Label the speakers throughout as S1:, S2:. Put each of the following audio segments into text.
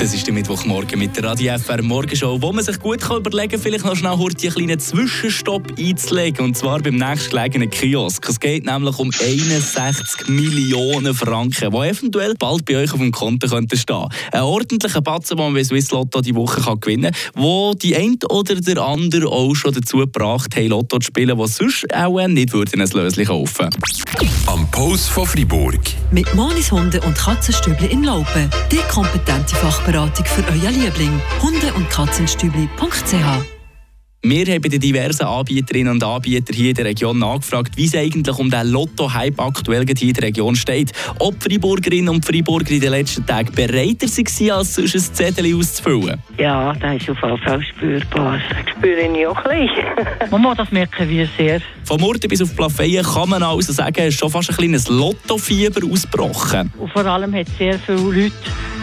S1: Das ist der Mittwochmorgen mit der Radio FR Morgenshow, wo man sich gut kann überlegen kann, vielleicht noch schnell einen kleinen Zwischenstopp einzulegen. Und zwar beim nächstgelegenen Kiosk. Es geht nämlich um 61 Millionen Franken, die eventuell bald bei euch auf dem Konto könnten stehen. Ein ordentlicher Batzen, den man bei Swiss Lotto die Woche kann gewinnen kann, wo die eine oder der andere auch schon dazu gebracht haben, Lotto zu spielen, die sonst auch nicht würden ein Löschen kaufen
S2: Am Post von Fribourg.
S3: Mit Monis Hunde und Katzenstübli in Laupen. Die kompetente Fachberatung für euer Liebling. Hunde- und Katzenstübli.ch
S1: wir haben bei den diversen Anbieterinnen und Anbietern hier in der Region nachgefragt, wie es eigentlich um den Lotto-Hype aktuell hier in der Region steht. Ob die Freiburgerinnen und Freiburger in den letzten Tagen bereiter waren, als sonst ein Zettel auszufüllen.
S4: Ja, das ist auf jeden Fall spürbar. Das spüre ich auch ein bisschen.
S5: Mama, das merken wir sehr.
S1: Von Murten bis auf Plafeyen kann man also sagen, es ist schon fast ein kleines Lottofieber ausgebrochen.
S5: Und vor allem hat es sehr viele Leute,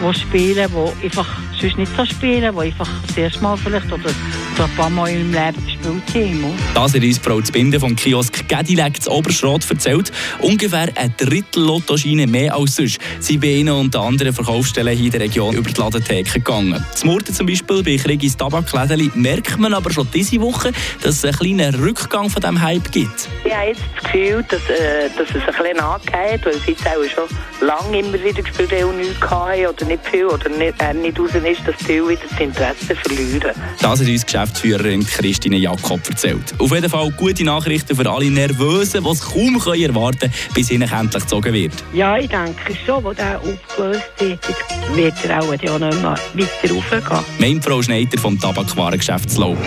S5: die spielen, die einfach sonst nicht so spielen, die einfach das erste Mal vielleicht oder ein paar Mal im Leben gespielt haben.
S1: Das hat uns Frau Zbinden vom Kiosk Gedilek zu Oberschrott erzählt. Ungefähr ein Drittel Lottoscheine mehr als sonst sind bei ihnen und anderen Verkaufsstellen hier in der Region über die Ladentheke gegangen. Zum Murten zum Beispiel bei Krigis Tabaklädeli merkt man aber schon diese Woche, dass es einen kleinen Rückgang von diesem Hype gibt.
S4: Ich habe jetzt das Gefühl, dass, äh, dass es ein bisschen angeht, weil es jetzt auch schon lange immer wieder gespielt haben und nichts hatten oder nicht viel oder nicht, äh, nicht raus ist, dass die wieder das Interesse verlieren.
S1: Das hat uns Geschäftsführerin Christine Jakob erzählt. Auf jeden Fall gute Nachrichten für alle Nervösen, die es kaum können erwarten können, bis ihnen endlich gezogen wird.
S4: Ja, ich denke schon, wo der aufgelöst ist, wird er auch nicht mehr weiter raufgehen.
S1: Meint Frau Schneider vom Tabakwarengeschäftslau.